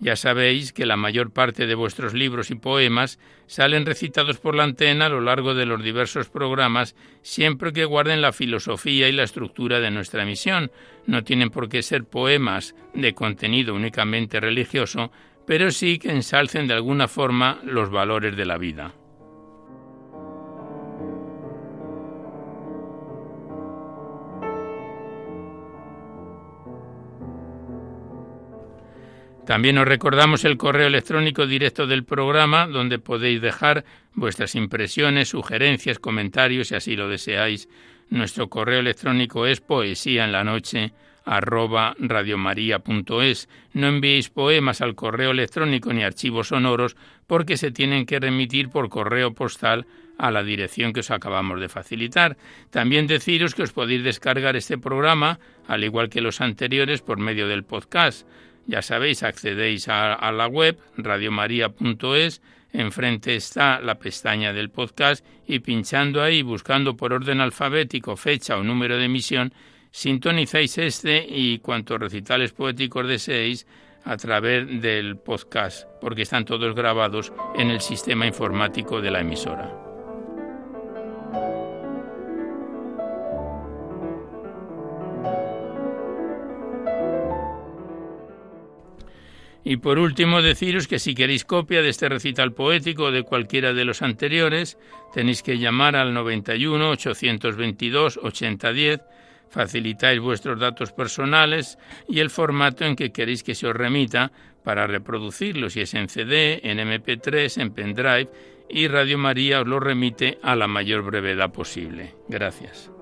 ya sabéis que la mayor parte de vuestros libros y poemas salen recitados por la antena a lo largo de los diversos programas, siempre que guarden la filosofía y la estructura de nuestra emisión. No tienen por qué ser poemas de contenido únicamente religioso, pero sí que ensalcen de alguna forma los valores de la vida. También os recordamos el correo electrónico directo del programa, donde podéis dejar vuestras impresiones, sugerencias, comentarios, si así lo deseáis. Nuestro correo electrónico es poesía noche arroba. No enviéis poemas al correo electrónico ni archivos sonoros porque se tienen que remitir por correo postal a la dirección que os acabamos de facilitar. También deciros que os podéis descargar este programa, al igual que los anteriores, por medio del podcast. Ya sabéis, accedéis a, la web radiomaria.es, enfrente está la pestaña del podcast y pinchando ahí, buscando por orden alfabético fecha o número de emisión, sintonizáis este y cuantos recitales poéticos deseéis a través del podcast, porque están todos grabados en el sistema informático de la emisora. Y por último, deciros que si queréis copia de este recital poético o de cualquiera de los anteriores, tenéis que llamar al 91 822 8010, facilitáis vuestros datos personales y el formato en que queréis que se os remita para reproducirlo, si es en CD, en MP3, en pendrive, y Radio María os lo remite a la mayor brevedad posible. Gracias.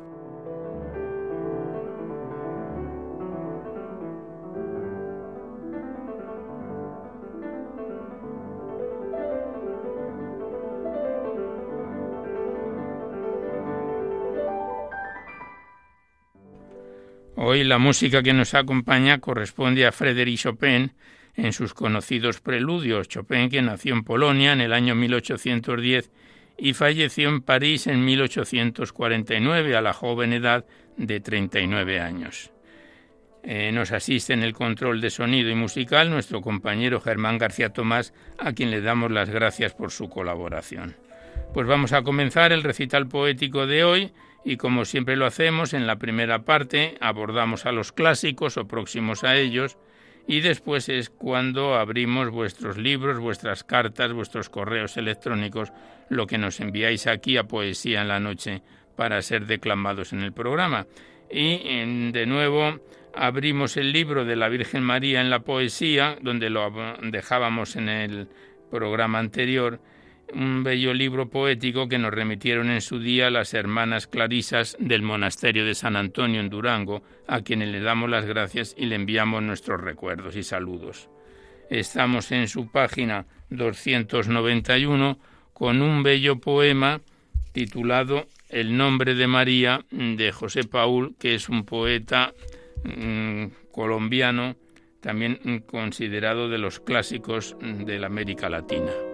Hoy la música que nos acompaña corresponde a Frédéric Chopin en sus conocidos preludios. Chopin, que nació en Polonia en el año 1810 y falleció en París en 1849 a la joven edad de 39 años. Eh, nos asiste en el control de sonido y musical nuestro compañero Germán García Tomás, a quien le damos las gracias por su colaboración. Pues vamos a comenzar el recital poético de hoy y como siempre lo hacemos, en la primera parte abordamos a los clásicos o próximos a ellos y después es cuando abrimos vuestros libros, vuestras cartas, vuestros correos electrónicos, lo que nos enviáis aquí a Poesía en la Noche para ser declamados en el programa. Y de nuevo abrimos el libro de la Virgen María en la poesía, donde lo dejábamos en el programa anterior, un bello libro poético que nos remitieron en su día las hermanas clarisas del monasterio de San Antonio en Durango, a quienes le damos las gracias y le enviamos nuestros recuerdos y saludos. Estamos en su página 291 con un bello poema titulado El nombre de María de José Paul, que es un poeta Mm, colombiano, también considerado de los clásicos de la América Latina.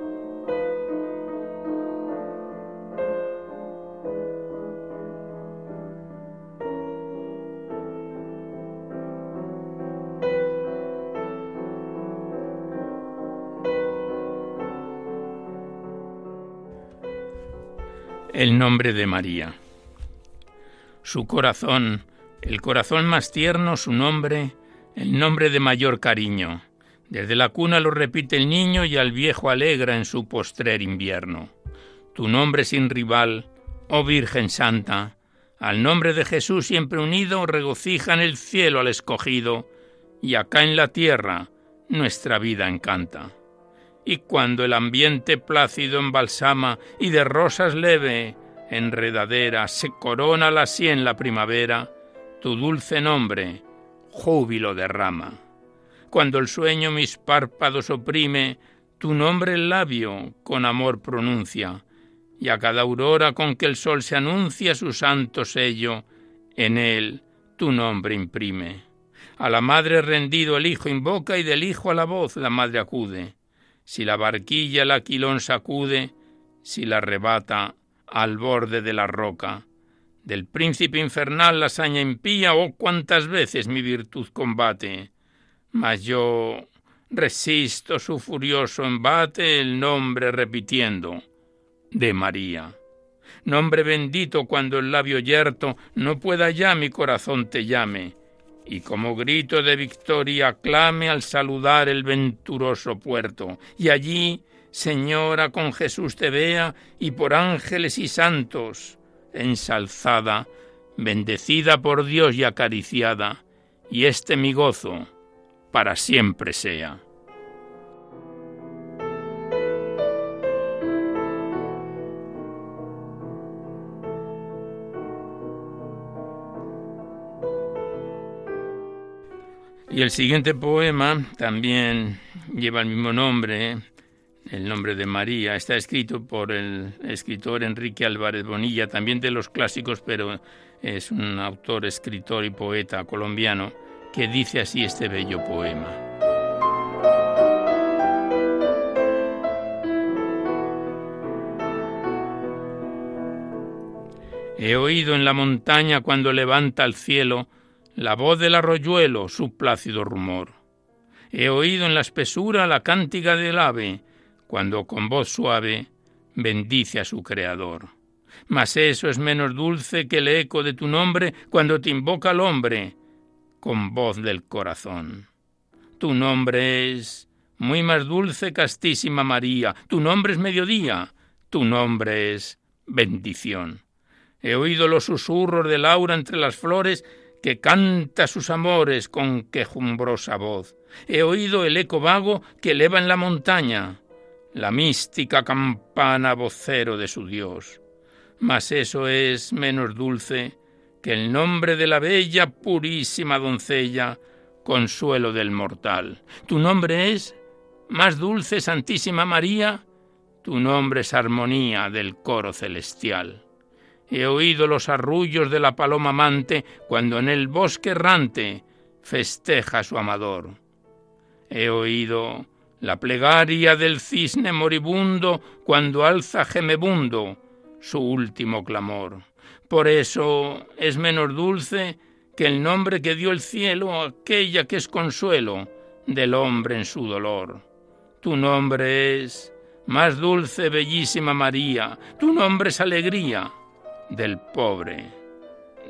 El nombre de María. Su corazón el corazón más tierno, su nombre, el nombre de mayor cariño. Desde la cuna lo repite el niño y al viejo alegra en su postrer invierno. Tu nombre sin rival, oh Virgen Santa, al nombre de Jesús siempre unido, regocija en el cielo al escogido, y acá en la tierra nuestra vida encanta. Y cuando el ambiente plácido embalsama y de rosas leve, enredadera, se corona la sien la primavera, tu dulce nombre júbilo derrama. Cuando el sueño mis párpados oprime, tu nombre el labio con amor pronuncia, y a cada aurora con que el sol se anuncia su santo sello, en él tu nombre imprime. A la madre rendido el hijo invoca y del hijo a la voz la madre acude. Si la barquilla el aquilón sacude, si la arrebata al borde de la roca, del príncipe infernal la hazaña impía, oh cuántas veces mi virtud combate. Mas yo resisto su furioso embate el nombre repitiendo de María. Nombre bendito cuando el labio yerto no pueda ya mi corazón te llame, y como grito de victoria clame al saludar el venturoso puerto, y allí, Señora, con Jesús te vea, y por ángeles y santos, ensalzada, bendecida por Dios y acariciada, y este mi gozo para siempre sea. Y el siguiente poema también lleva el mismo nombre, el nombre de María. Está escrito por el escritor Enrique Álvarez Bonilla, también de los clásicos, pero es un autor, escritor y poeta colombiano que dice así este bello poema. He oído en la montaña cuando levanta al cielo la voz del arroyuelo su plácido rumor. He oído en la espesura la cántica del ave, cuando con voz suave bendice a su Creador. Mas eso es menos dulce que el eco de tu nombre cuando te invoca el hombre con voz del corazón. Tu nombre es muy más dulce, castísima María, tu nombre es mediodía, tu nombre es bendición. He oído los susurros del aura entre las flores que canta sus amores con quejumbrosa voz. He oído el eco vago que eleva en la montaña la mística campana vocero de su Dios. Mas eso es menos dulce que el nombre de la bella purísima doncella, consuelo del mortal. Tu nombre es más dulce, Santísima María, tu nombre es armonía del coro celestial. He oído los arrullos de la paloma amante cuando en el bosque errante festeja su amador. He oído la plegaria del cisne moribundo cuando alza gemebundo su último clamor. Por eso es menos dulce que el nombre que dio el cielo aquella que es consuelo del hombre en su dolor. Tu nombre es más dulce, bellísima María, tu nombre es alegría del pobre,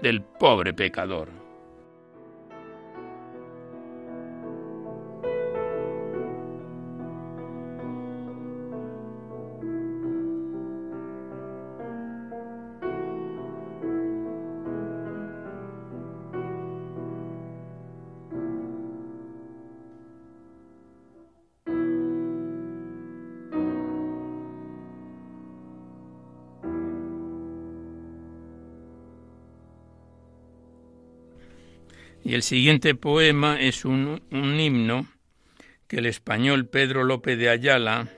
del pobre pecador. Y el siguiente poema es un, himno que el español Pedro López de Ayala,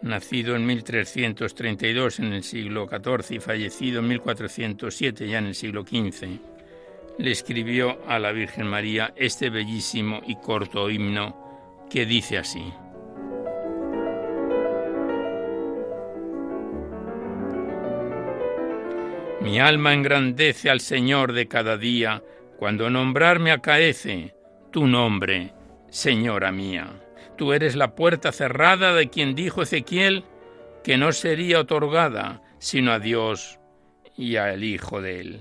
nacido en 1332 en el siglo XIV y fallecido en 1407 ya en el siglo XV, le escribió a la Virgen María este bellísimo y corto himno que dice así. Mi alma engrandece al Señor de cada día, cuando nombrarme acaece tu nombre, Señora mía. Tú eres la puerta cerrada de quien dijo Ezequiel que no sería otorgada sino a Dios y al Hijo de él.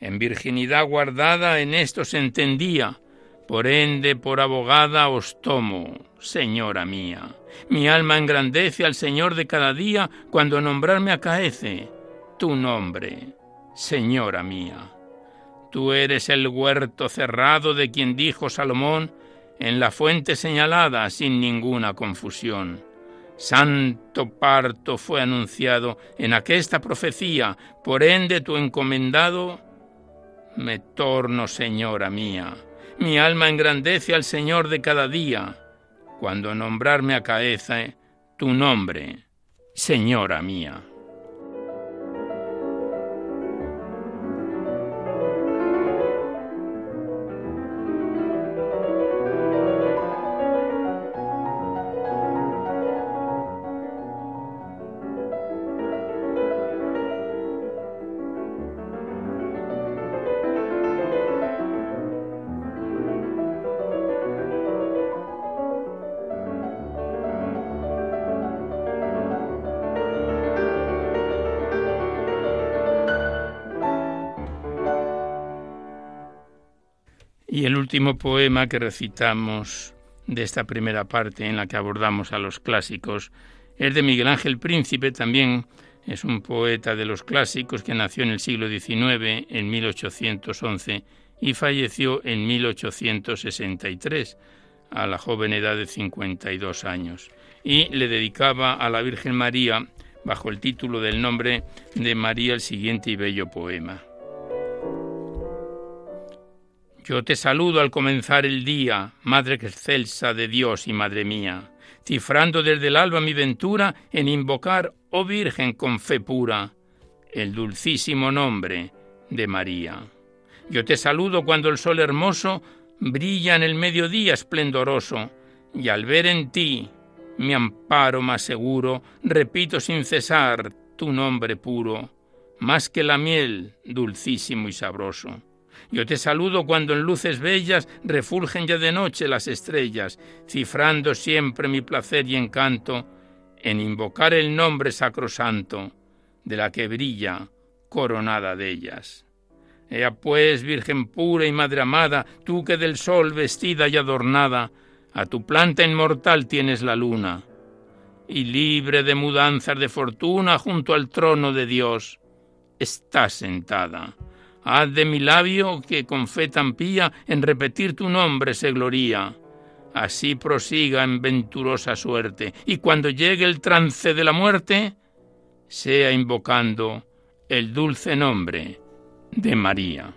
En virginidad guardada en esto se entendía, por ende por abogada os tomo, Señora mía. Mi alma engrandece al Señor de cada día cuando nombrarme acaece tu nombre, Señora mía. Tú eres el huerto cerrado de quien dijo Salomón en la fuente señalada sin ninguna confusión. Santo parto fue anunciado en aquesta profecía, por ende tu encomendado me torno señora mía. Mi alma engrandece al Señor de cada día, cuando nombrarme acaece tu nombre, señora mía. Último poema que recitamos de esta primera parte en la que abordamos a los clásicos es de Miguel Ángel Príncipe, también es un poeta de los clásicos que nació en el siglo XIX, en 1811, y falleció en 1863, a la joven edad de 52 años, y le dedicaba a la Virgen María, bajo el título del nombre de María, el siguiente y bello poema. Yo te saludo al comenzar el día, Madre excelsa de Dios y Madre mía, cifrando desde el alba mi ventura en invocar, oh Virgen con fe pura, el dulcísimo nombre de María. Yo te saludo cuando el sol hermoso brilla en el mediodía esplendoroso, y al ver en ti mi amparo más seguro, repito sin cesar tu nombre puro, más que la miel dulcísimo y sabroso. Yo te saludo cuando en luces bellas refulgen ya de noche las estrellas, cifrando siempre mi placer y encanto en invocar el nombre sacrosanto de la que brilla coronada de ellas. Ea pues, Virgen pura y Madre amada, tú que del sol vestida y adornada, a tu planta inmortal tienes la luna, y libre de mudanzas de fortuna junto al trono de Dios, estás sentada Haz de mi labio que con fe tan pía en repetir tu nombre se gloría. Así prosiga en venturosa suerte, y cuando llegue el trance de la muerte, sea invocando el dulce nombre de María.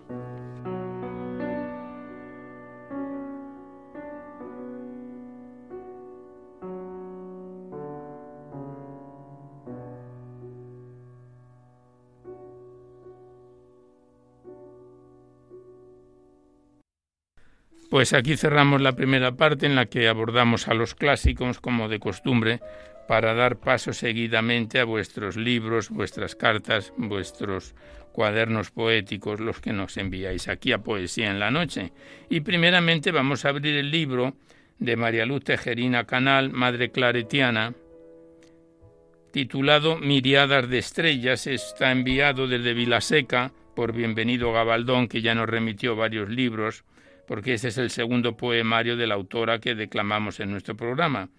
Pues aquí cerramos la primera parte en la que abordamos a los clásicos como de costumbre para dar paso seguidamente a vuestros libros, vuestras cartas, vuestros cuadernos poéticos, los que nos enviáis aquí a Poesía en la Noche. Y primeramente vamos a abrir el libro de María Luz Tejerina Canal, Madre Claretiana, titulado Miriadas de Estrellas. Está enviado desde Vilaseca por Bienvenido Gabaldón, que ya nos remitió varios libros porque este es el segundo poemario de la autora que declamamos en nuestro programa.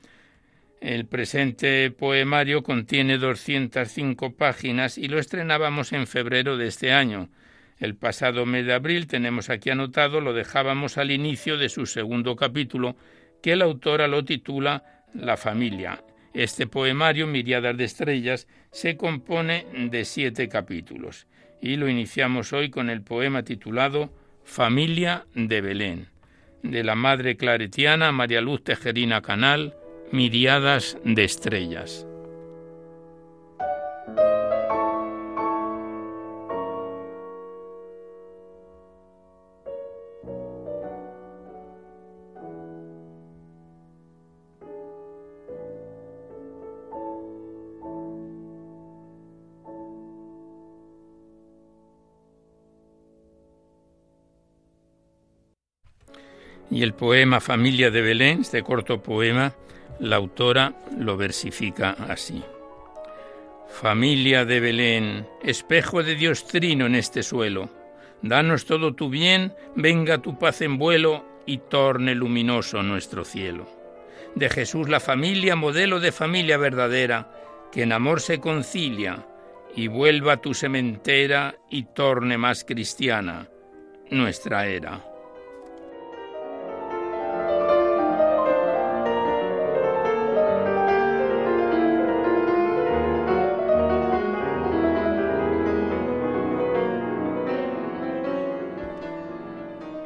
El presente poemario contiene 205 páginas y lo estrenábamos en febrero de este año. El pasado mes de abril tenemos aquí anotado, lo dejábamos al inicio de su segundo capítulo, que la autora lo titula La familia. Este poemario, Miriadas de Estrellas, se compone de siete capítulos y lo iniciamos hoy con el poema titulado Familia de Belén, de la madre claretiana María Luz Tejerina Canal, Miriadas de Estrellas. Y el poema Familia de Belén, este corto poema, la autora lo versifica así. Familia de Belén, espejo de Dios trino en este suelo, danos todo tu bien, venga tu paz en vuelo y torne luminoso nuestro cielo. De Jesús la familia, modelo de familia verdadera, que en amor se concilia, y vuelva tu sementera y torne más cristiana nuestra era.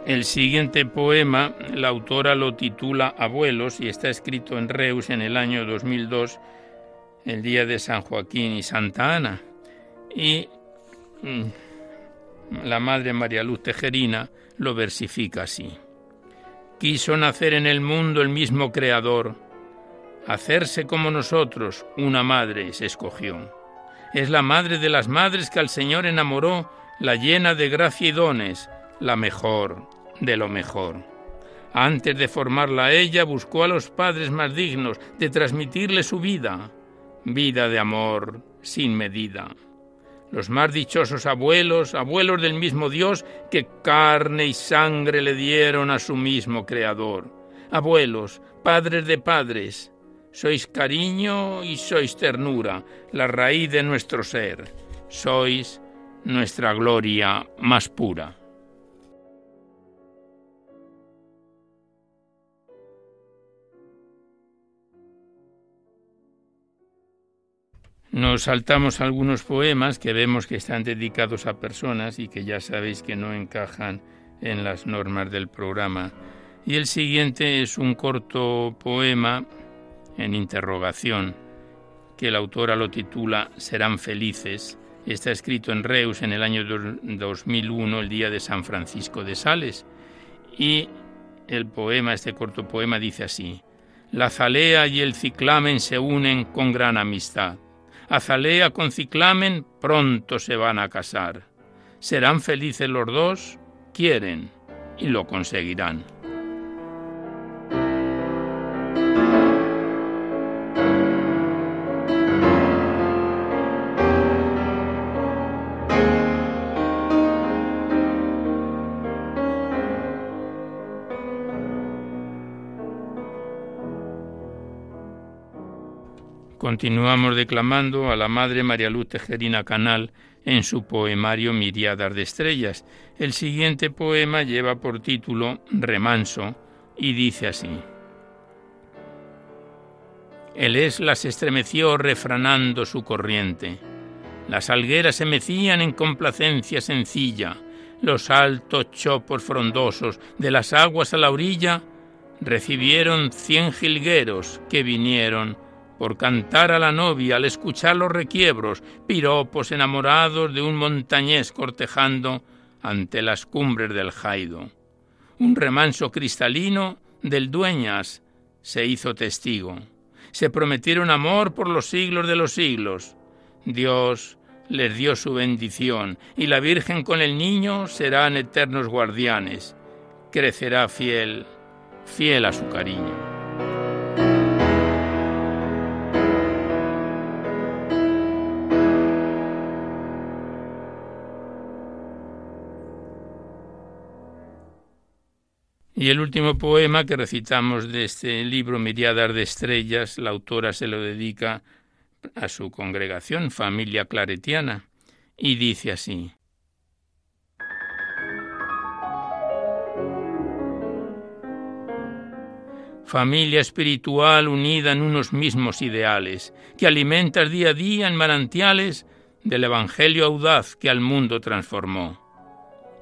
El siguiente poema, la autora lo titula Abuelos y está escrito en Reus en el año 2002, el día de San Joaquín y Santa Ana. Y mm, la Madre María Luz Tejerina lo versifica así. Quiso nacer en el mundo el mismo Creador, hacerse como nosotros, una madre se escogió. Es la madre de las madres que al Señor enamoró, la llena de gracia y dones, la mejor, de lo mejor. Antes de formarla ella, buscó a los padres más dignos de transmitirle su vida, vida de amor sin medida. Los más dichosos abuelos, abuelos del mismo Dios que carne y sangre le dieron a su mismo Creador. Abuelos, padres de padres, sois cariño y sois ternura, la raíz de nuestro ser, sois nuestra gloria más pura. Nos saltamos algunos poemas que vemos que están dedicados a personas y que ya sabéis que no encajan en las normas del programa. Y el siguiente es un corto poema en interrogación, que la autora lo titula Serán felices. Está escrito en Reus en el año 2001, el día de San Francisco de Sales. Y el poema, este corto poema, dice así: La zalea y el ciclamen se unen con gran amistad Azalea con Ciclamen pronto se van a casar. Serán felices los dos, quieren y lo conseguirán. Continuamos declamando a la Madre María Luz Tejerina Canal en su poemario Miriadas de Estrellas. El siguiente poema lleva por título Remanso y dice así. El es las estremeció refranando su corriente. Las algueras se mecían en complacencia sencilla, los altos chopos frondosos de las aguas a la orilla recibieron cien jilgueros que vinieron por cantar a la novia al escuchar los requiebros, piropos enamorados de un montañés cortejando ante las cumbres del Jaido. un remanso cristalino del dueñas se hizo testigo. Se prometieron amor por los siglos de los siglos. Dios les dio su bendición, y la Virgen con el niño serán eternos guardianes. Crecerá fiel, fiel a su cariño. Y el último poema que recitamos de este libro, Miriadas de Estrellas, la autora se lo dedica a su congregación, familia claretiana, y dice así. Familia espiritual unida en unos mismos ideales, que alimentas día a día en manantiales del Evangelio audaz que al mundo transformó.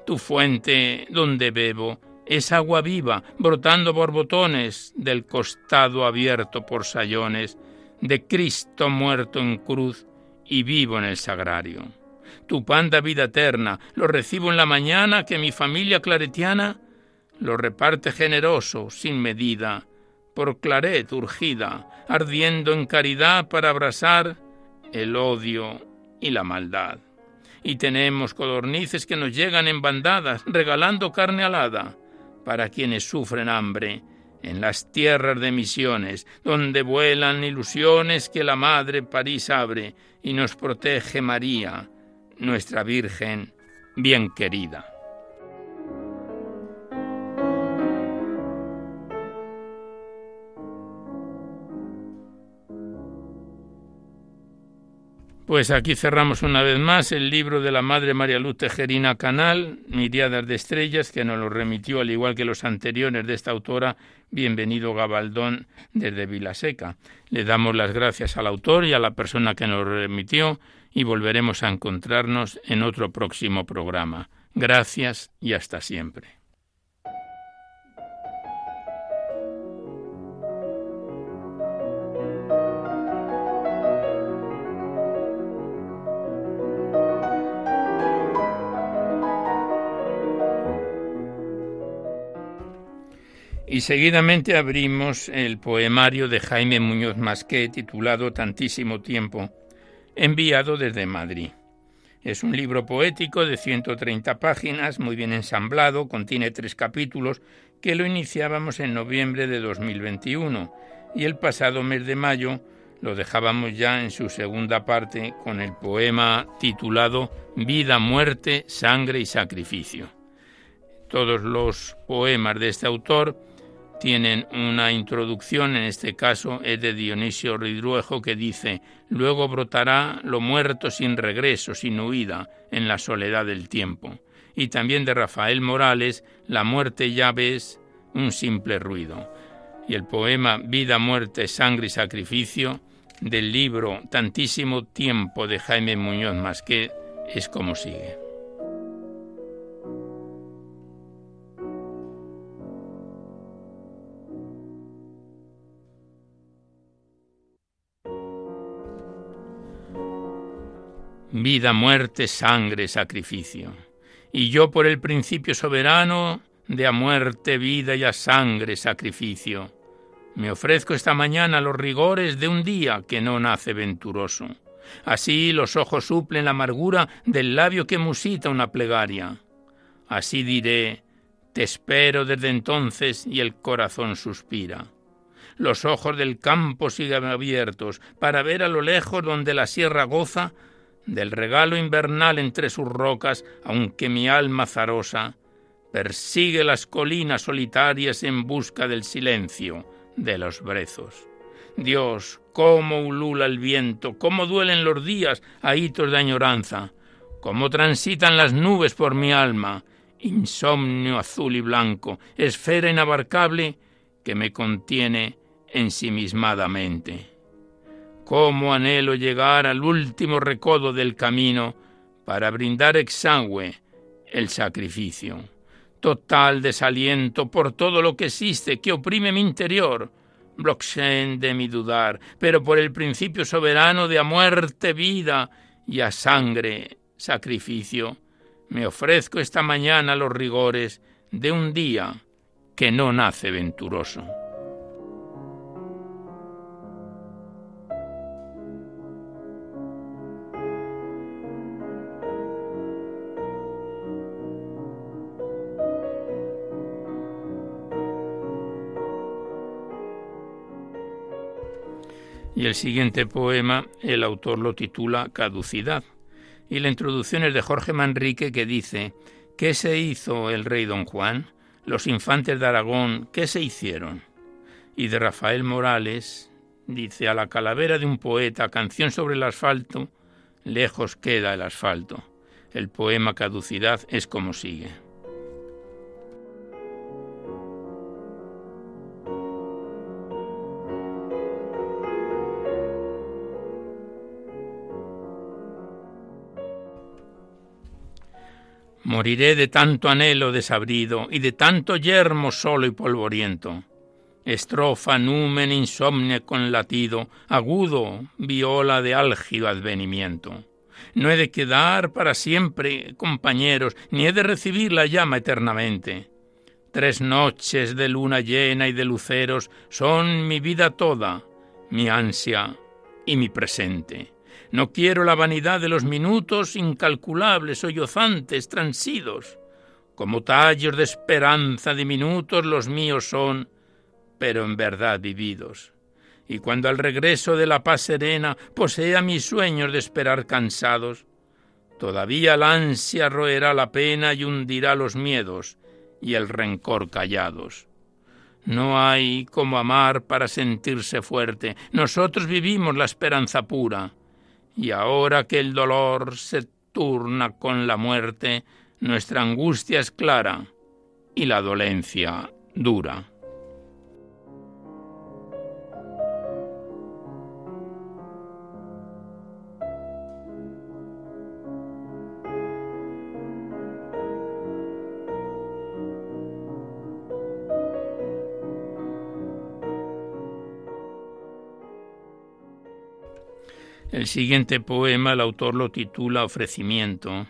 Tu fuente donde bebo es agua viva, brotando borbotones del costado abierto por sayones de Cristo muerto en cruz y vivo en el sagrario. Tu pan da vida eterna, lo recibo en la mañana que mi familia claretiana lo reparte generoso, sin medida, por claret urgida, ardiendo en caridad para abrasar el odio y la maldad. Y tenemos codornices que nos llegan en bandadas, regalando carne alada, para quienes sufren hambre, en las tierras de misiones, donde vuelan ilusiones que la Madre París abre y nos protege María, nuestra Virgen bien querida. Pues aquí cerramos una vez más el libro de la Madre María Luz Tejerina Canal, Miriadas de Estrellas, que nos lo remitió, al igual que los anteriores de esta autora, Bienvenido Gabaldón desde Vilaseca. Le damos las gracias al autor y a la persona que nos remitió y volveremos a encontrarnos en otro próximo programa. Gracias y hasta siempre. Y seguidamente abrimos el poemario de Jaime Muñoz Masqué titulado Tantísimo tiempo, enviado desde Madrid. Es un libro poético de 130 páginas, muy bien ensamblado, contiene tres capítulos que lo iniciábamos en noviembre de 2021 y el pasado mes de mayo lo dejábamos ya en su segunda parte con el poema titulado Vida, muerte, sangre y sacrificio. Todos los poemas de este autor tienen una introducción, en este caso es de Dionisio Ridruejo, que dice, luego brotará lo muerto sin regreso, sin huida, en la soledad del tiempo. Y también de Rafael Morales, la muerte ya ves un simple ruido. Y el poema Vida, muerte, sangre y sacrificio del libro Tantísimo tiempo de Jaime Muñoz Masqué es como sigue. Vida, muerte, sangre, sacrificio. Y yo por el principio soberano de a muerte, vida y a sangre, sacrificio. Me ofrezco esta mañana los rigores de un día que no nace venturoso. Así los ojos suplen la amargura del labio que musita una plegaria. Así diré, te espero desde entonces y el corazón suspira. Los ojos del campo siguen abiertos para ver a lo lejos donde la sierra goza del regalo invernal entre sus rocas, aunque mi alma zarosa persigue las colinas solitarias en busca del silencio de los brezos. Dios, cómo ulula el viento, cómo duelen los días a hitos de añoranza, cómo transitan las nubes por mi alma, insomnio azul y blanco, esfera inabarcable que me contiene ensimismadamente cómo anhelo llegar al último recodo del camino para brindar exangüe el sacrificio. Total desaliento por todo lo que existe que oprime mi interior, blockchain de mi dudar, pero por el principio soberano de a muerte vida y a sangre sacrificio, me ofrezco esta mañana los rigores de un día que no nace venturoso. Y el siguiente poema, el autor lo titula Caducidad. Y la introducción es de Jorge Manrique que dice, ¿qué se hizo el rey don Juan? Los infantes de Aragón, ¿qué se hicieron? Y de Rafael Morales, dice, a la calavera de un poeta, canción sobre el asfalto, lejos queda el asfalto. El poema Caducidad es como sigue. Moriré de tanto anhelo desabrido y de tanto yermo solo y polvoriento. Estrofa numen insomne con latido, agudo, viola de álgido advenimiento. No he de quedar para siempre, compañeros, ni he de recibir la llama eternamente. Tres noches de luna llena y de luceros son mi vida toda, mi ansia y mi presente. No quiero la vanidad de los minutos incalculables, sollozantes, transidos. Como tallos de esperanza diminutos los míos son, pero en verdad vividos. Y cuando al regreso de la paz serena posea mis sueños de esperar cansados, todavía la ansia roerá la pena y hundirá los miedos y el rencor callados. No hay como amar para sentirse fuerte. Nosotros vivimos la esperanza pura y ahora que el dolor se turna con la muerte, nuestra angustia es clara y la dolencia dura. El siguiente poema el autor lo titula Ofrecimiento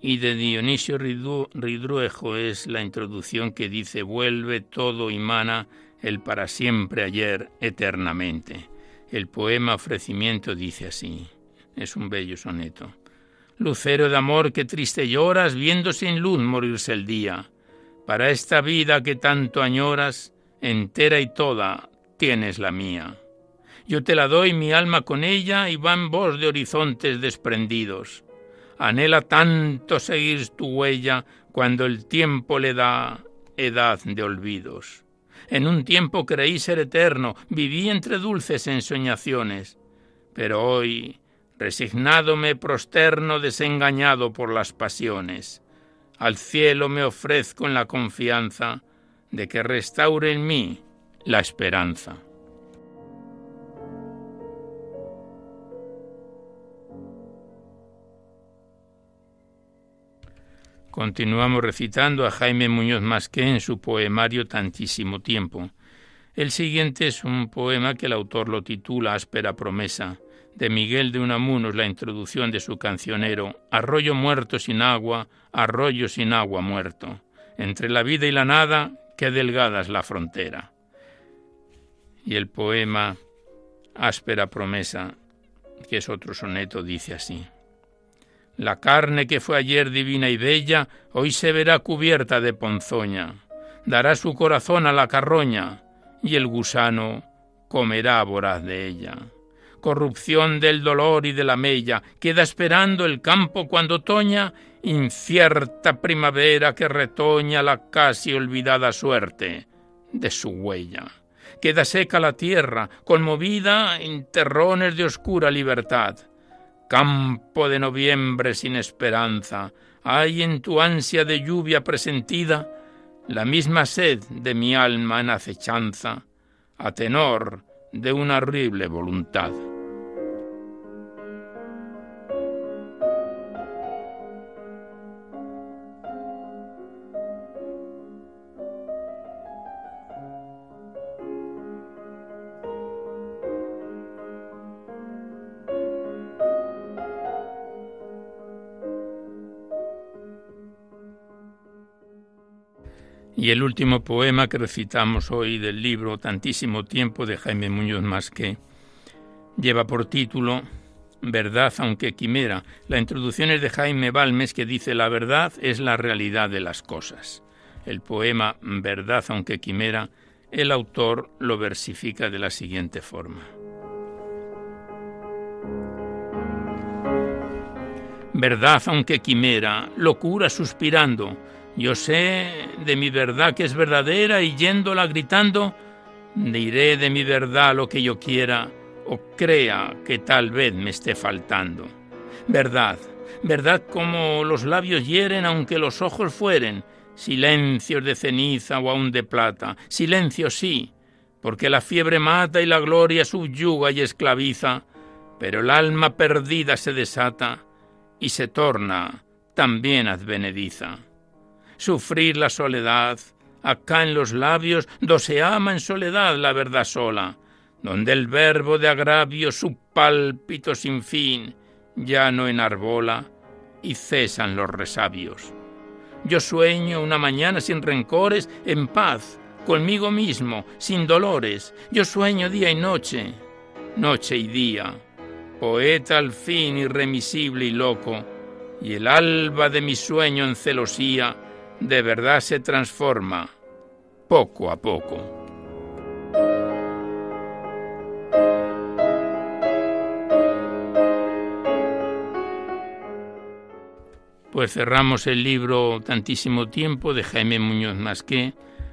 y de Dionisio Ridruejo es la introducción que dice Vuelve todo y mana el para siempre ayer eternamente. El poema Ofrecimiento dice así. Es un bello soneto. Lucero de amor que triste lloras viendo sin luz morirse el día. Para esta vida que tanto añoras, entera y toda tienes la mía. Yo te la doy mi alma con ella y va en vos de horizontes desprendidos. Anhela tanto seguir tu huella cuando el tiempo le da edad de olvidos. En un tiempo creí ser eterno, viví entre dulces ensoñaciones, pero hoy, resignado me prosterno desengañado por las pasiones. Al cielo me ofrezco en la confianza de que restaure en mí la esperanza. Continuamos recitando a Jaime Muñoz Masqué en su poemario Tantísimo Tiempo. El siguiente es un poema que el autor lo titula Áspera Promesa. De Miguel de Unamuno es la introducción de su cancionero Arroyo muerto sin agua, arroyo sin agua muerto. Entre la vida y la nada, qué delgada es la frontera. Y el poema Áspera Promesa, que es otro soneto, dice así. La carne que fue ayer divina y bella, hoy se verá cubierta de ponzoña. Dará su corazón a la carroña, y el gusano comerá voraz de ella. Corrupción del dolor y de la mella, queda esperando el campo cuando toña, incierta primavera que retoña la casi olvidada suerte de su huella. Queda seca la tierra, conmovida en terrones de oscura libertad campo de noviembre sin esperanza, hay en tu ansia de lluvia presentida la misma sed de mi alma en acechanza, a tenor de una horrible voluntad. Y el último poema que recitamos hoy del libro Tantísimo tiempo de Jaime Muñoz Masqué lleva por título Verdad aunque quimera. La introducción es de Jaime Balmes que dice La verdad es la realidad de las cosas. El poema Verdad aunque quimera, el autor lo versifica de la siguiente forma. Verdad aunque quimera, locura suspirando, yo sé de mi verdad que es verdadera y yéndola gritando, diré de mi verdad lo que yo quiera o crea que tal vez me esté faltando. Verdad, verdad como los labios hieren aunque los ojos fueren, silencios de ceniza o aún de plata, silencio sí, porque la fiebre mata y la gloria subyuga y esclaviza, pero el alma perdida se desata y se torna también advenediza. Sufrir la soledad, acá en los labios, do se ama en soledad la verdad sola, donde el verbo de agravio su pálpito sin fin ya no enarbola y cesan los resabios. Yo sueño una mañana sin rencores, en paz, conmigo mismo, sin dolores. Yo sueño día y noche, noche y día. Poeta al fin irremisible y loco, y el alba de mi sueño en celosía de verdad se transforma poco a poco. Pues cerramos el libro Tantísimo Tiempo de Jaime Muñoz Masqué,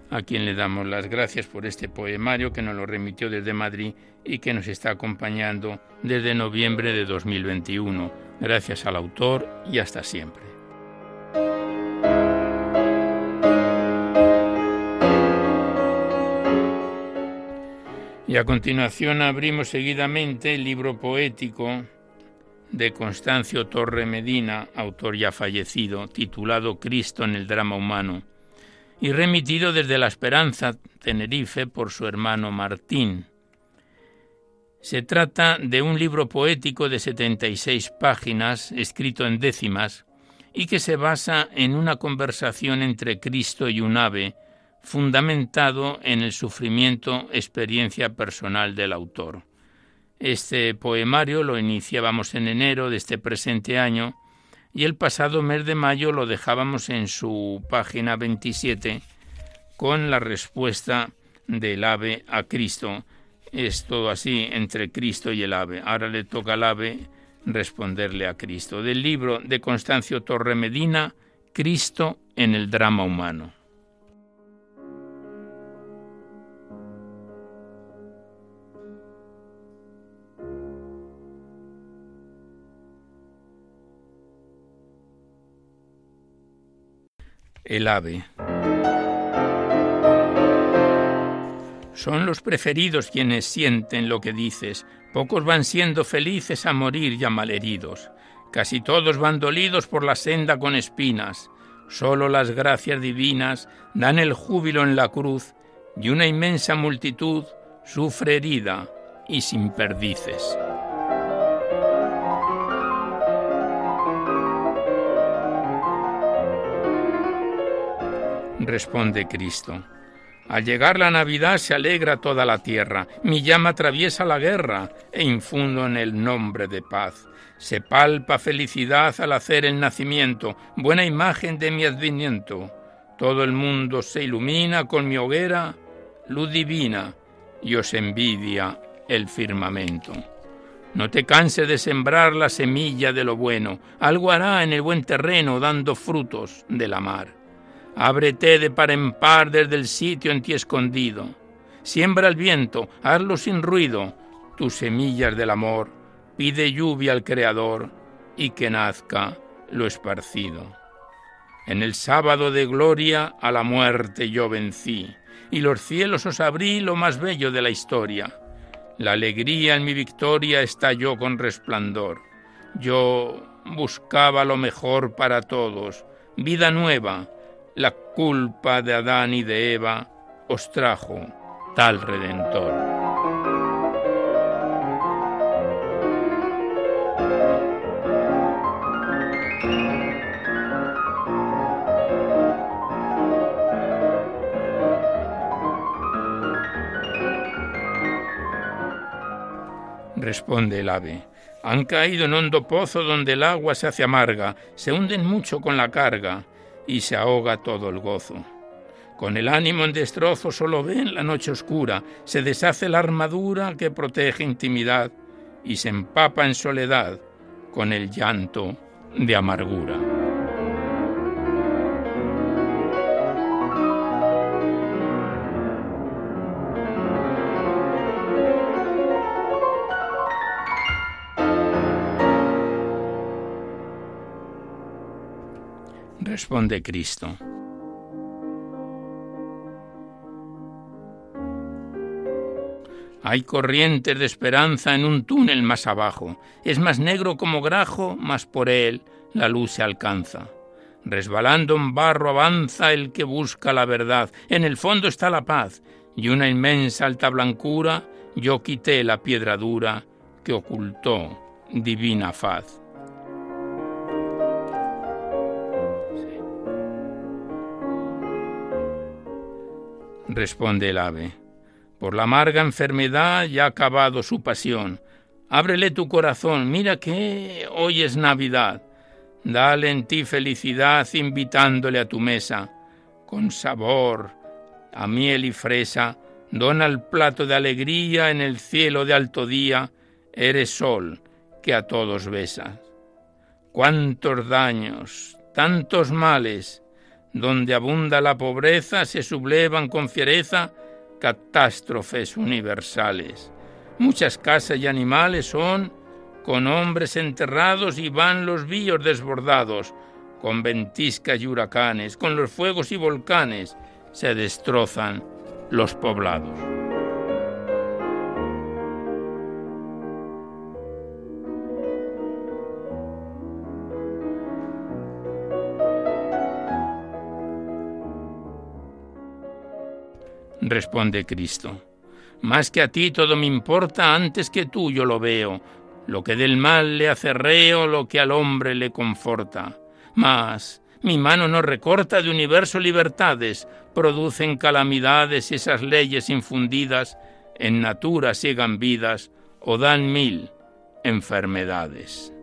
a quien le damos las gracias por este poemario que nos lo remitió desde Madrid y que nos está acompañando desde noviembre de 2021. Gracias al autor y hasta siempre. Y a continuación abrimos seguidamente el libro poético de Constancio Torre Medina, autor ya fallecido, titulado Cristo en el drama humano, y remitido desde La Esperanza, Tenerife, por su hermano Martín. Se trata de un libro poético de 76 páginas, escrito en décimas, y que se basa en una conversación entre Cristo y un ave, fundamentado en el sufrimiento experiencia personal del autor. Este poemario lo iniciábamos en enero de este presente año y el pasado mes de mayo lo dejábamos en su página 27 con la respuesta del ave a Cristo. Es todo así entre Cristo y el ave. Ahora le toca al ave responderle a Cristo. Del libro de Constancio Torre Medina, Cristo en el drama humano. El ave. Son los preferidos quienes sienten lo que dices, pocos van siendo felices a morir ya malheridos, casi todos van dolidos por la senda con espinas, solo las gracias divinas dan el júbilo en la cruz, y una inmensa multitud sufre herida y sin perdices. Responde Cristo. Al llegar la Navidad se alegra toda la tierra, mi llama atraviesa la guerra e infundo en el nombre de paz. Se palpa felicidad al hacer el nacimiento, buena imagen de mi advenimiento. Todo el mundo se ilumina con mi hoguera, luz divina, y os envidia el firmamento. No te canses de sembrar la semilla de lo bueno, algo hará en el buen terreno dando frutos de la mar. Ábrete de par en par desde el sitio en ti escondido. Siembra el viento, hazlo sin ruido, tus semillas del amor. Pide lluvia al Creador y que nazca lo esparcido. En el sábado de gloria a la muerte yo vencí, y los cielos os abrí lo más bello de la historia. La alegría en mi victoria estalló con resplandor. Yo buscaba lo mejor para todos, vida nueva, la culpa de Adán y de Eva os trajo tal redentor. Responde el ave. Han caído en hondo pozo donde el agua se hace amarga, se hunden mucho con la carga y se ahoga todo el gozo. Con el ánimo en destrozo solo ven la noche oscura, se deshace la armadura que protege intimidad y se empapa en soledad con el llanto de amargura. Responde Cristo. Hay corrientes de esperanza en un túnel más abajo. Es más negro como grajo, mas por él la luz se alcanza. Resbalando en barro avanza el que busca la verdad. En el fondo está la paz y una inmensa alta blancura. Yo quité la piedra dura que ocultó divina faz. Responde el ave. Por la amarga enfermedad ya ha acabado su pasión. Ábrele tu corazón, mira que hoy es Navidad. Dale en ti felicidad invitándole a tu mesa. Con sabor, a miel y fresa, dona el plato de alegría en el cielo de alto día. Eres sol que a todos besas. Cuántos daños, tantos males, donde abunda la pobreza, se sublevan con fiereza catástrofes universales. Muchas casas y animales son con hombres enterrados y van los víos desbordados, con ventiscas y huracanes, con los fuegos y volcanes se destrozan los poblados. Responde Cristo. Más que a ti todo me importa, antes que tú yo lo veo. Lo que del mal le hace reo, lo que al hombre le conforta. Mas mi mano no recorta de universo libertades, producen calamidades esas leyes infundidas en natura siegan vidas o dan mil enfermedades.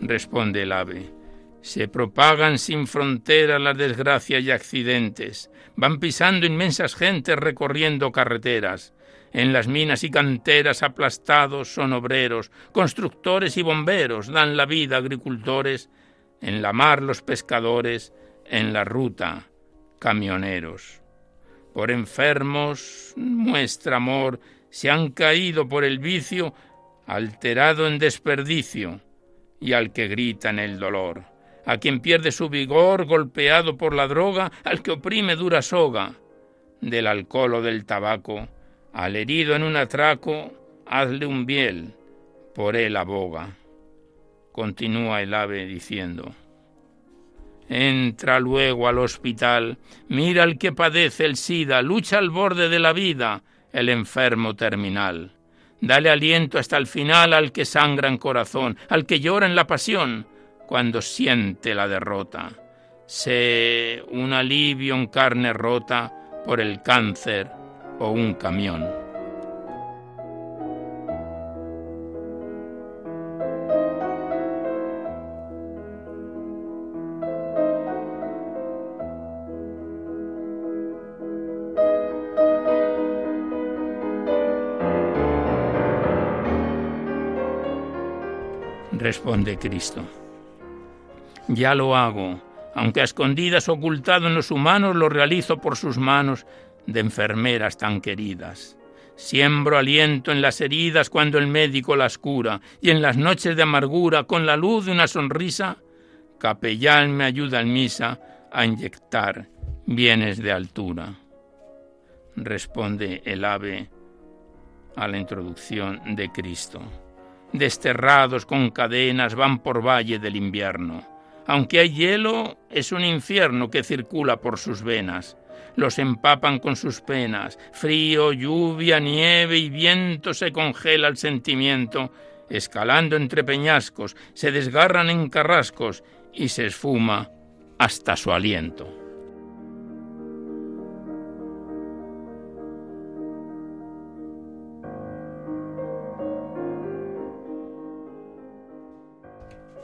Responde el ave. Se propagan sin frontera las desgracias y accidentes. Van pisando inmensas gentes recorriendo carreteras. En las minas y canteras aplastados son obreros, constructores y bomberos, dan la vida agricultores, en la mar los pescadores, en la ruta camioneros. Por enfermos muestra amor, se han caído por el vicio, alterado en desperdicio, y al que grita en el dolor a quien pierde su vigor golpeado por la droga, al que oprime dura soga, del alcohol o del tabaco, al herido en un atraco, hazle un biel, por él aboga. Continúa el ave diciendo. Entra luego al hospital, mira al que padece el SIDA, lucha al borde de la vida, el enfermo terminal. Dale aliento hasta el final al que sangra en corazón, al que llora en la pasión, cuando siente la derrota. Sé un alivio en carne rota por el cáncer o un camión. Responde Cristo. Ya lo hago, aunque a escondidas ocultado en los humanos lo realizo por sus manos de enfermeras tan queridas. Siembro aliento en las heridas cuando el médico las cura, y en las noches de amargura, con la luz de una sonrisa, capellán me ayuda en misa a inyectar bienes de altura. Responde el ave a la introducción de Cristo. Desterrados con cadenas van por valle del invierno aunque hay hielo, es un infierno que circula por sus venas. Los empapan con sus penas. Frío, lluvia, nieve y viento se congela el sentimiento. Escalando entre peñascos, se desgarran en carrascos y se esfuma hasta su aliento.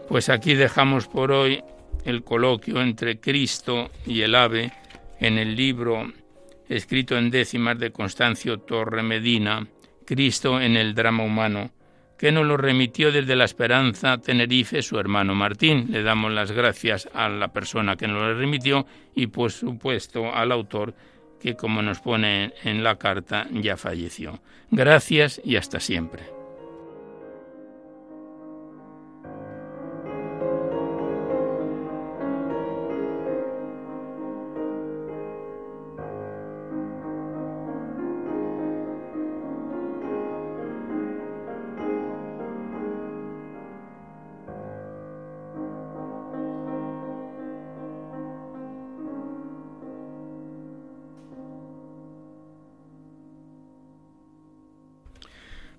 Pues aquí dejamos por hoy el coloquio entre Cristo y el ave en el libro escrito en décimas de Constancio Torre Medina, Cristo en el drama humano, que nos lo remitió desde la Esperanza Tenerife su hermano Martín. Le damos las gracias a la persona que nos lo remitió y por supuesto al autor que como nos pone en la carta ya falleció. Gracias y hasta siempre.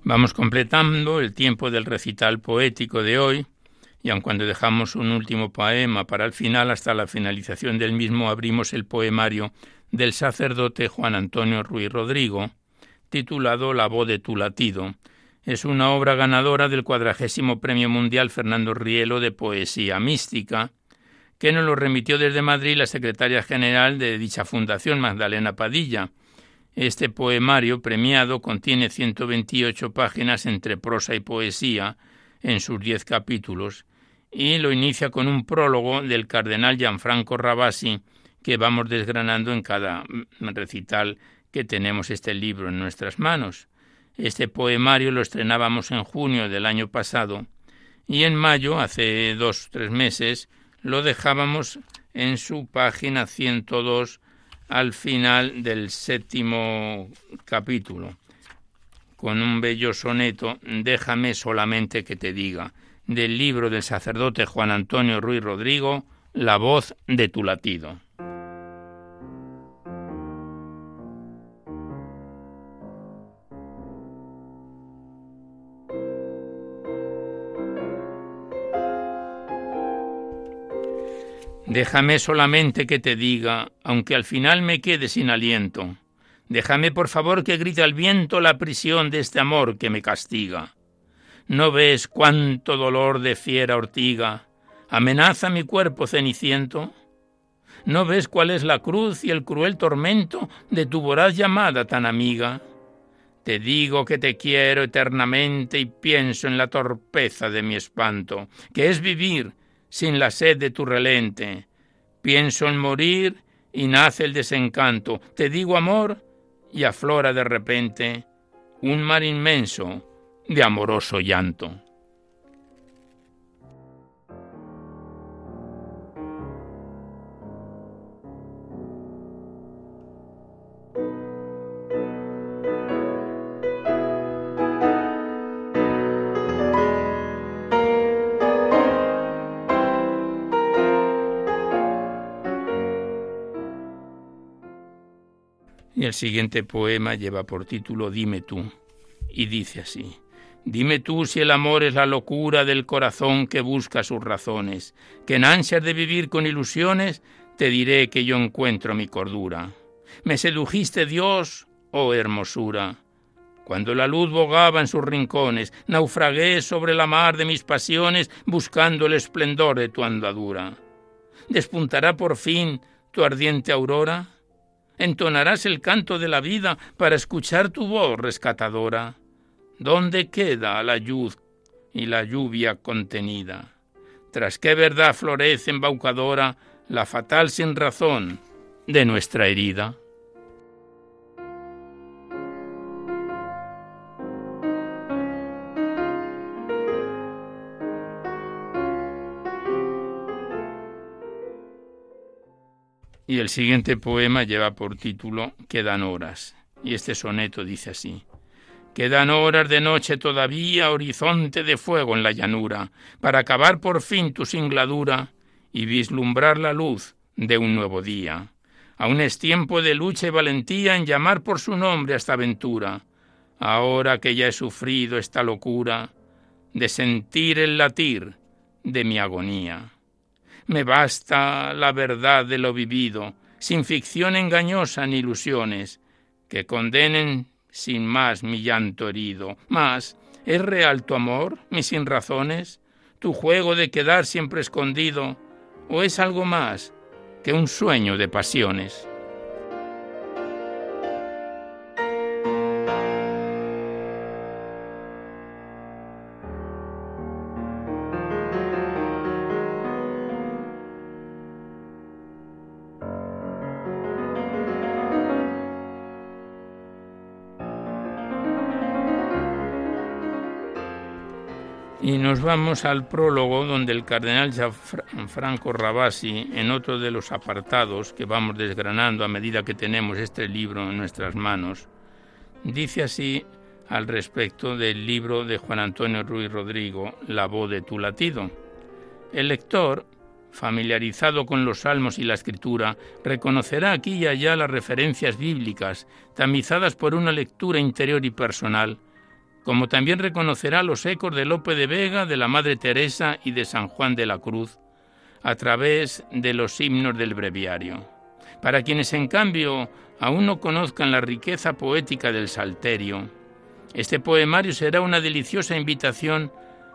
Vamos completando el tiempo del recital poético de hoy, y aun cuando dejamos un último poema para el final, hasta la finalización del mismo abrimos el poemario del sacerdote Juan Antonio Ruiz Rodrigo, titulado La voz de tu latido. Es una obra ganadora del cuadragésimo Premio Mundial Fernando Rielo de Poesía Mística, que nos lo remitió desde Madrid la secretaria general de dicha fundación, Magdalena Padilla, este poemario premiado contiene 128 páginas entre prosa y poesía en sus diez capítulos y lo inicia con un prólogo del cardenal Gianfranco Rabasi que vamos desgranando en cada recital que tenemos este libro en nuestras manos. Este poemario lo estrenábamos en junio del año pasado y en mayo, hace dos o tres meses, lo dejábamos en su página 102 al final del séptimo capítulo, con un bello soneto, Déjame solamente que te diga, del libro del sacerdote Juan Antonio Ruiz Rodrigo, La voz de tu latido. Déjame solamente que te diga, aunque al final me quede sin aliento. Déjame por favor que grite al viento la prisión de este amor que me castiga. ¿No ves cuánto dolor de fiera ortiga amenaza mi cuerpo ceniciento? ¿No ves cuál es la cruz y el cruel tormento de tu voraz llamada tan amiga? Te digo que te quiero eternamente y pienso en la torpeza de mi espanto, que es vivir sin la sed de tu relente. Pienso en morir y nace el desencanto. Te digo amor y aflora de repente un mar inmenso de amoroso llanto. El siguiente poema lleva por título Dime tú, y dice así. Dime tú si el amor es la locura del corazón que busca sus razones, que en ansias de vivir con ilusiones te diré que yo encuentro mi cordura. Me sedujiste Dios, oh hermosura. Cuando la luz bogaba en sus rincones, naufragué sobre la mar de mis pasiones buscando el esplendor de tu andadura. ¿Despuntará por fin tu ardiente aurora? Entonarás el canto de la vida para escuchar tu voz rescatadora. ¿Dónde queda la luz y la lluvia contenida? Tras qué verdad florece embaucadora la fatal sin razón de nuestra herida. Y el siguiente poema lleva por título Quedan horas. Y este soneto dice así. Quedan horas de noche todavía, horizonte de fuego en la llanura, para acabar por fin tu singladura y vislumbrar la luz de un nuevo día. Aún es tiempo de lucha y valentía en llamar por su nombre a esta aventura. Ahora que ya he sufrido esta locura de sentir el latir de mi agonía. Me basta la verdad de lo vivido, sin ficción engañosa ni ilusiones, que condenen sin más mi llanto herido. Mas, ¿es real tu amor, mis sinrazones? tu juego de quedar siempre escondido, o es algo más que un sueño de pasiones? Nos vamos al prólogo donde el cardenal Franco Rabasi, en otro de los apartados que vamos desgranando a medida que tenemos este libro en nuestras manos, dice así al respecto del libro de Juan Antonio Ruiz Rodrigo, La voz de tu latido. El lector, familiarizado con los salmos y la escritura, reconocerá aquí y allá las referencias bíblicas, tamizadas por una lectura interior y personal, como también reconocerá los ecos de Lope de Vega, de la Madre Teresa y de San Juan de la Cruz, a través de los himnos del breviario. Para quienes en cambio aún no conozcan la riqueza poética del Salterio, este poemario será una deliciosa invitación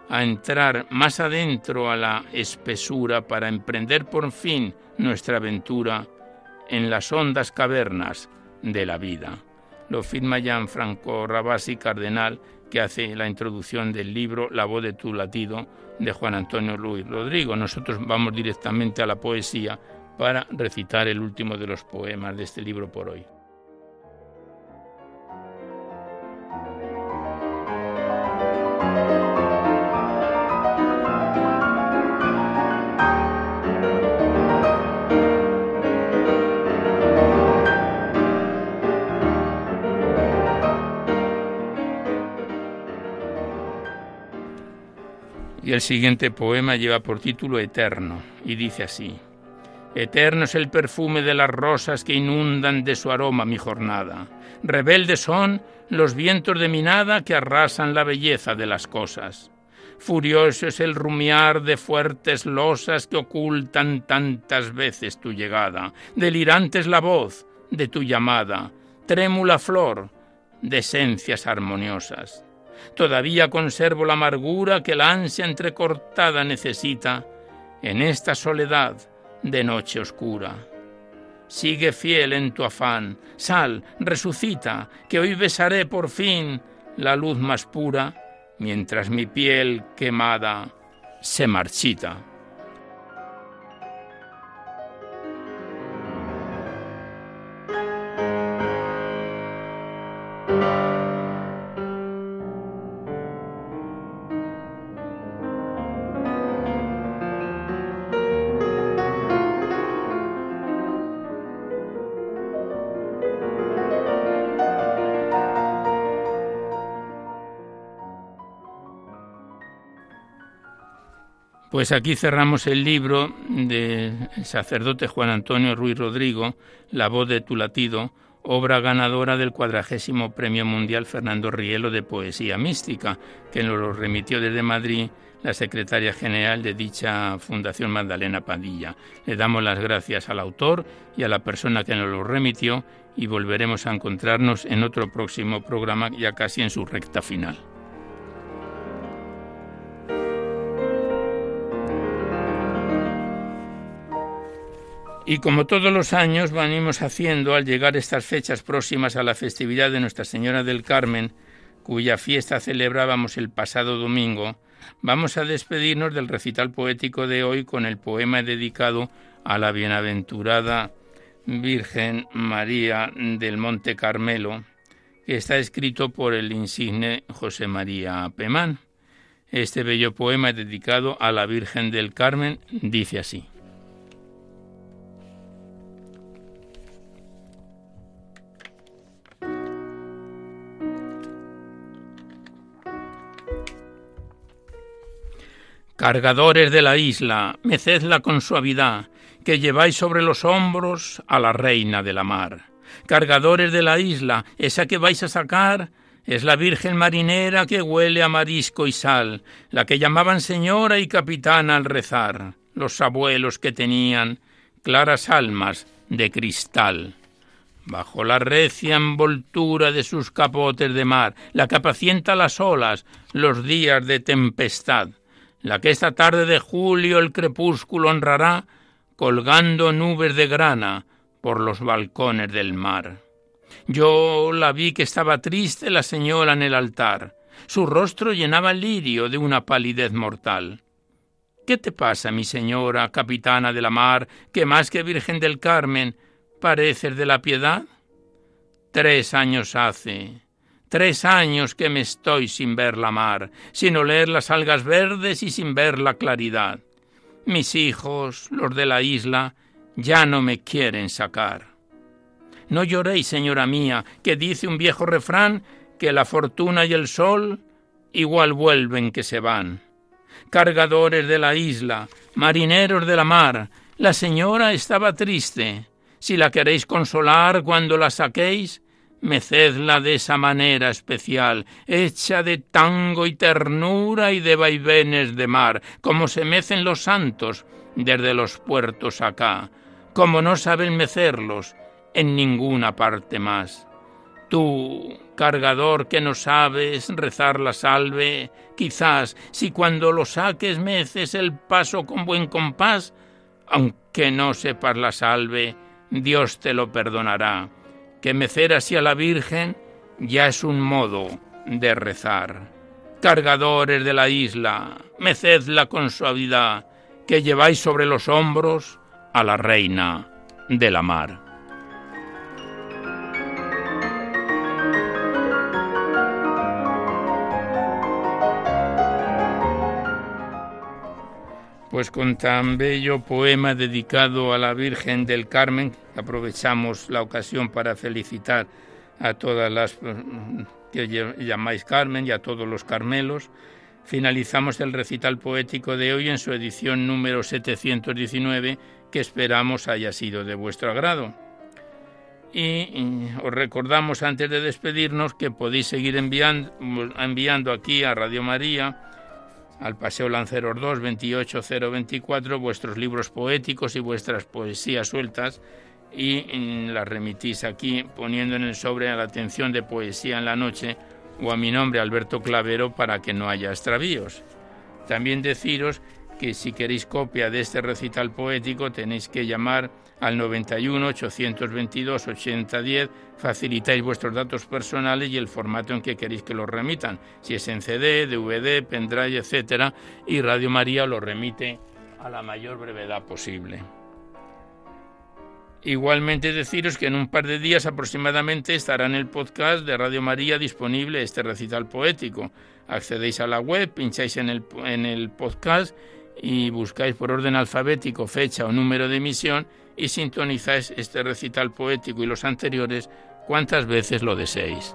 a entrar más adentro a la espesura para emprender por fin nuestra aventura en las hondas cavernas de la vida. Lo firma Gianfranco Rabasi, cardenal, que hace la introducción del libro La voz de tu latido de Juan Antonio Luis Rodrigo. Nosotros vamos directamente a la poesía para recitar el último de los poemas de este libro por hoy. Y el siguiente poema lleva por título Eterno y dice así. Eterno es el perfume de las rosas que inundan de su aroma mi jornada. Rebeldes son los vientos de mi nada que arrasan la belleza de las cosas. Furioso es el rumiar de fuertes losas que ocultan tantas veces tu llegada. Delirante es la voz de tu llamada, trémula flor de esencias armoniosas. Todavía conservo la amargura que la ansia entrecortada necesita en esta soledad de noche oscura. Sigue fiel en tu afán, sal, resucita, que hoy besaré por fin la luz más pura, mientras mi piel quemada se marchita. Pues aquí cerramos el libro del sacerdote Juan Antonio Ruiz Rodrigo, La voz de tu latido, obra ganadora del cuadragésimo Premio Mundial Fernando Rielo de Poesía Mística, que nos lo remitió desde Madrid la secretaria general de dicha Fundación Magdalena Padilla. Le damos las gracias al autor y a la persona que nos lo remitió y volveremos a encontrarnos en otro próximo programa ya casi en su recta final. Y como todos los años venimos haciendo al llegar estas fechas próximas a la festividad de Nuestra Señora del Carmen, cuya fiesta celebrábamos el pasado domingo, vamos a despedirnos del recital poético de hoy con el poema dedicado a la bienaventurada Virgen María del Monte Carmelo, que está escrito por el insigne José María Pemán. Este bello poema dedicado a la Virgen del Carmen dice así. Cargadores de la isla, mecedla con suavidad, que lleváis sobre los hombros a la reina de la mar. Cargadores de la isla, esa que vais a sacar es la Virgen marinera que huele a marisco y sal, la que llamaban señora y capitana al rezar, los abuelos que tenían claras almas de cristal. Bajo la recia envoltura de sus capotes de mar, la que apacienta las olas los días de tempestad, la que esta tarde de julio el crepúsculo honrará, colgando nubes de grana por los balcones del mar. Yo la vi que estaba triste la señora en el altar. Su rostro llenaba lirio de una palidez mortal. ¿Qué te pasa, mi señora, capitana de la mar, que más que Virgen del Carmen pareces de la piedad? Tres años hace, tres años que me estoy sin ver la mar, sin oler las algas verdes y sin ver la claridad. Mis hijos, los de la isla, ya no me quieren sacar. No lloréis, señora mía, que dice un viejo refrán que la fortuna y el sol igual vuelven que se van cargadores de la isla, marineros de la mar. La señora estaba triste. Si la queréis consolar cuando la saquéis, mecedla de esa manera especial, hecha de tango y ternura y de vaivenes de mar, como se mecen los santos desde los puertos acá, como no saben mecerlos en ninguna parte más. Tú, cargador que no sabes rezar la salve, quizás si cuando lo saques meces el paso con buen compás, aunque no sepas la salve, Dios te lo perdonará. Que mecer así a la Virgen ya es un modo de rezar. Cargadores de la isla, mecedla con suavidad, que lleváis sobre los hombros a la reina de la mar. Pues con tan bello poema dedicado a la Virgen del Carmen, aprovechamos la ocasión para felicitar a todas las que llamáis Carmen y a todos los Carmelos. Finalizamos el recital poético de hoy en su edición número 719, que esperamos haya sido de vuestro agrado. Y os recordamos antes de despedirnos que podéis seguir enviando, enviando aquí a Radio María al Paseo Lanceros 2, 28024, vuestros libros poéticos y vuestras poesías sueltas y las remitís aquí poniendo en el sobre a la atención de Poesía en la Noche o a mi nombre Alberto Clavero para que no haya extravíos. También deciros que si queréis copia de este recital poético tenéis que llamar al 91 822 8010, facilitáis vuestros datos personales y el formato en que queréis que los remitan, si es en CD, DVD, pendrive, etcétera, y Radio María lo remite a la mayor brevedad posible. Igualmente deciros que en un par de días aproximadamente estará en el podcast de Radio María disponible este recital poético. Accedéis a la web, pincháis en el, en el podcast y buscáis por orden alfabético fecha o número de emisión y sintonizáis este recital poético y los anteriores cuantas veces lo deseéis.